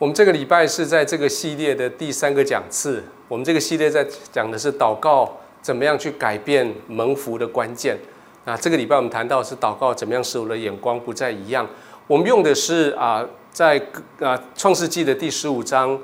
我们这个礼拜是在这个系列的第三个讲次。我们这个系列在讲的是祷告怎么样去改变蒙福的关键。啊这个礼拜我们谈到是祷告怎么样使我的眼光不再一样。我们用的是啊，在啊创世纪的第十五章，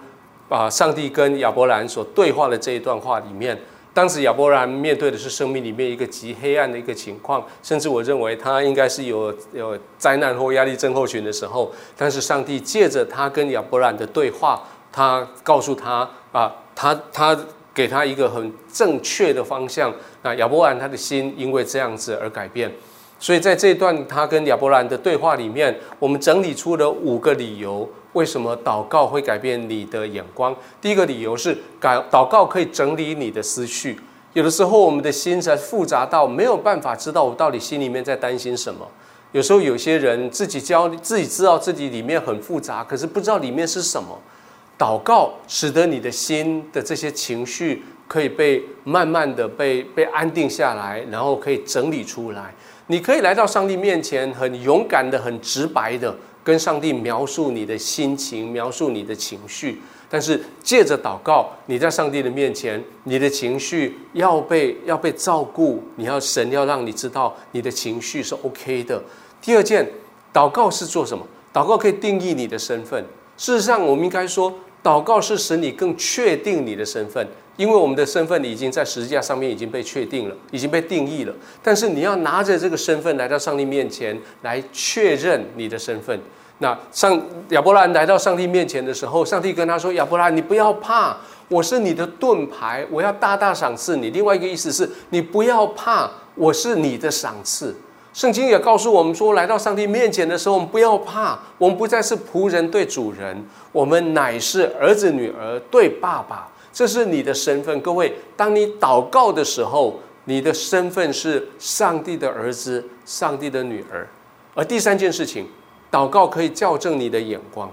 啊上帝跟亚伯兰所对话的这一段话里面。当时亚伯兰面对的是生命里面一个极黑暗的一个情况，甚至我认为他应该是有有灾难或压力症候群的时候。但是上帝借着他跟亚伯兰的对话，他告诉他啊，他他给他一个很正确的方向。那亚伯兰他的心因为这样子而改变。所以在这段他跟亚伯兰的对话里面，我们整理出了五个理由。为什么祷告会改变你的眼光？第一个理由是，改祷告可以整理你的思绪。有的时候，我们的心在复杂到没有办法知道我到底心里面在担心什么。有时候，有些人自己教自己知道自己里面很复杂，可是不知道里面是什么。祷告使得你的心的这些情绪可以被慢慢的被被安定下来，然后可以整理出来。你可以来到上帝面前，很勇敢的、很直白的。跟上帝描述你的心情，描述你的情绪，但是借着祷告，你在上帝的面前，你的情绪要被要被照顾，你要神要让你知道你的情绪是 OK 的。第二件，祷告是做什么？祷告可以定义你的身份。事实上，我们应该说，祷告是使你更确定你的身份。因为我们的身份已经在十字架上面已经被确定了，已经被定义了。但是你要拿着这个身份来到上帝面前来确认你的身份。那上亚伯兰来到上帝面前的时候，上帝跟他说：“亚伯兰，你不要怕，我是你的盾牌，我要大大赏赐你。”另外一个意思是你不要怕，我是你的赏赐。圣经也告诉我们说，来到上帝面前的时候，我们不要怕，我们不再是仆人对主人，我们乃是儿子女儿对爸爸。这是你的身份，各位。当你祷告的时候，你的身份是上帝的儿子、上帝的女儿。而第三件事情，祷告可以校正你的眼光。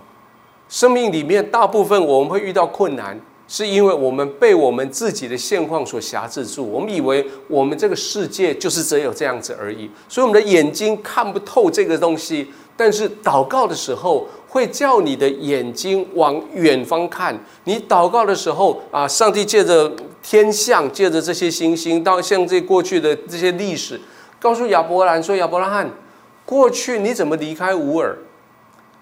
生命里面大部分我们会遇到困难，是因为我们被我们自己的现况所辖制住。我们以为我们这个世界就是只有这样子而已，所以我们的眼睛看不透这个东西。但是祷告的时候，会叫你的眼睛往远方看。你祷告的时候啊，上帝借着天象，借着这些星星，到像这过去的这些历史，告诉亚伯兰说：“亚伯拉罕，过去你怎么离开乌尔？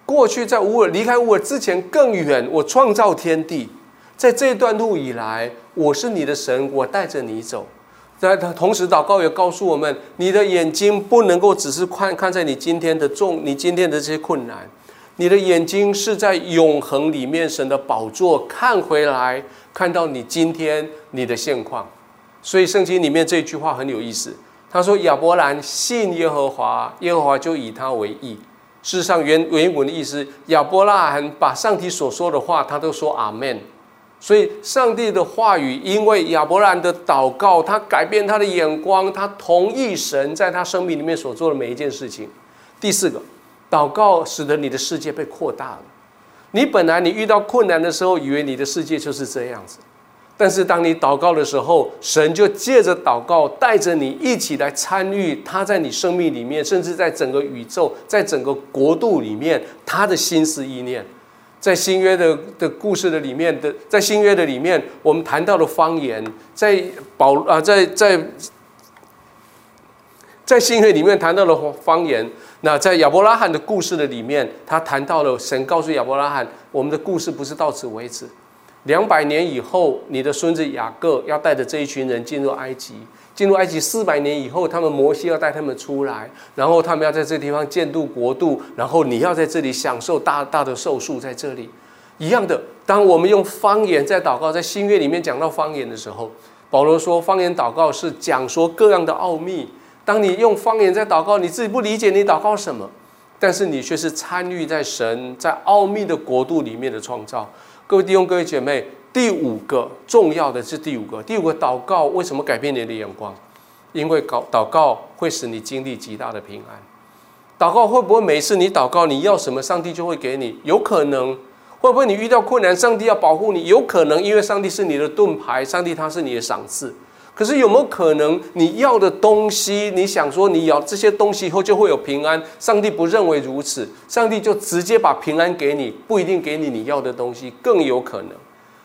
过去在乌尔离开乌尔之前更远，我创造天地，在这段路以来，我是你的神，我带着你走。在同时，祷告也告诉我们，你的眼睛不能够只是看看在你今天的重，你今天的这些困难。”你的眼睛是在永恒里面神的宝座看回来，看到你今天你的现况。所以圣经里面这句话很有意思。他说：“亚伯兰信耶和华，耶和华就以他为义。”事实上，原原文的意思，亚伯拉罕把上帝所说的话，他都说阿门。所以，上帝的话语，因为亚伯兰的祷告，他改变他的眼光，他同意神在他生命里面所做的每一件事情。第四个。祷告使得你的世界被扩大了。你本来你遇到困难的时候，以为你的世界就是这样子，但是当你祷告的时候，神就借着祷告带着你一起来参与他在你生命里面，甚至在整个宇宙，在整个国度里面，他的心思意念。在新约的的故事的里面的，在新约的里面，我们谈到了方言，在保啊，在在在新约里面谈到了方言。那在亚伯拉罕的故事的里面，他谈到了神告诉亚伯拉罕，我们的故事不是到此为止。两百年以后，你的孙子雅各要带着这一群人进入埃及，进入埃及四百年以后，他们摩西要带他们出来，然后他们要在这地方建度国度，然后你要在这里享受大大的寿数，在这里一样的。当我们用方言在祷告，在新约里面讲到方言的时候，保罗说，方言祷告是讲说各样的奥秘。当你用方言在祷告，你自己不理解你祷告什么，但是你却是参与在神在奥秘的国度里面的创造。各位弟兄、各位姐妹，第五个重要的是第五个，第五个祷告为什么改变你的眼光？因为祷祷告会使你经历极大的平安。祷告会不会每次你祷告你要什么，上帝就会给你？有可能。会不会你遇到困难，上帝要保护你？有可能，因为上帝是你的盾牌，上帝他是你的赏赐。可是有没有可能，你要的东西，你想说你要这些东西以后就会有平安？上帝不认为如此，上帝就直接把平安给你，不一定给你你要的东西，更有可能。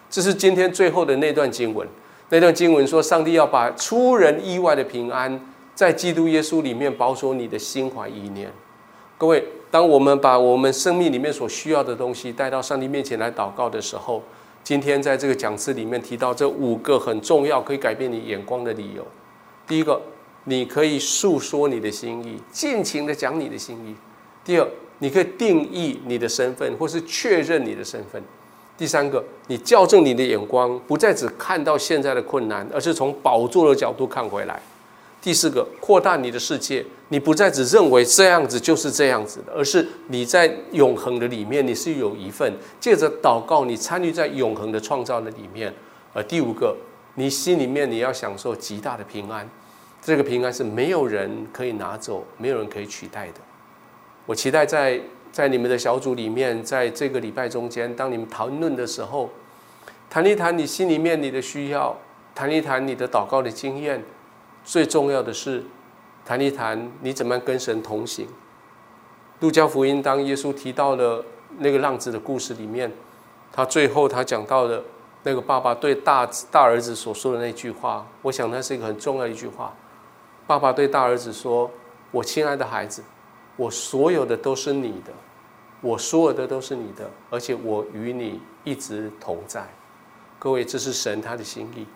这是今天最后的那段经文。那段经文说，上帝要把出人意外的平安，在基督耶稣里面保守你的心怀意念。各位，当我们把我们生命里面所需要的东西带到上帝面前来祷告的时候，今天在这个讲词里面提到这五个很重要可以改变你眼光的理由。第一个，你可以诉说你的心意，尽情的讲你的心意；第二，你可以定义你的身份，或是确认你的身份；第三个，你校正你的眼光，不再只看到现在的困难，而是从宝座的角度看回来。第四个，扩大你的世界，你不再只认为这样子就是这样子的，而是你在永恒的里面，你是有一份借着祷告，你参与在永恒的创造的里面。而第五个，你心里面你要享受极大的平安，这个平安是没有人可以拿走，没有人可以取代的。我期待在在你们的小组里面，在这个礼拜中间，当你们谈论的时候，谈一谈你心里面你的需要，谈一谈你的祷告的经验。最重要的是，谈一谈你怎么样跟神同行。路加福音当耶稣提到了那个浪子的故事里面，他最后他讲到的那个爸爸对大大儿子所说的那句话，我想那是一个很重要的一句话。爸爸对大儿子说：“我亲爱的孩子，我所有的都是你的，我所有的都是你的，而且我与你一直同在。”各位，这是神他的心意，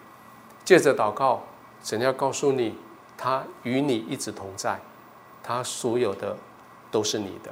借着祷告。神要告诉你，他与你一直同在，他所有的都是你的。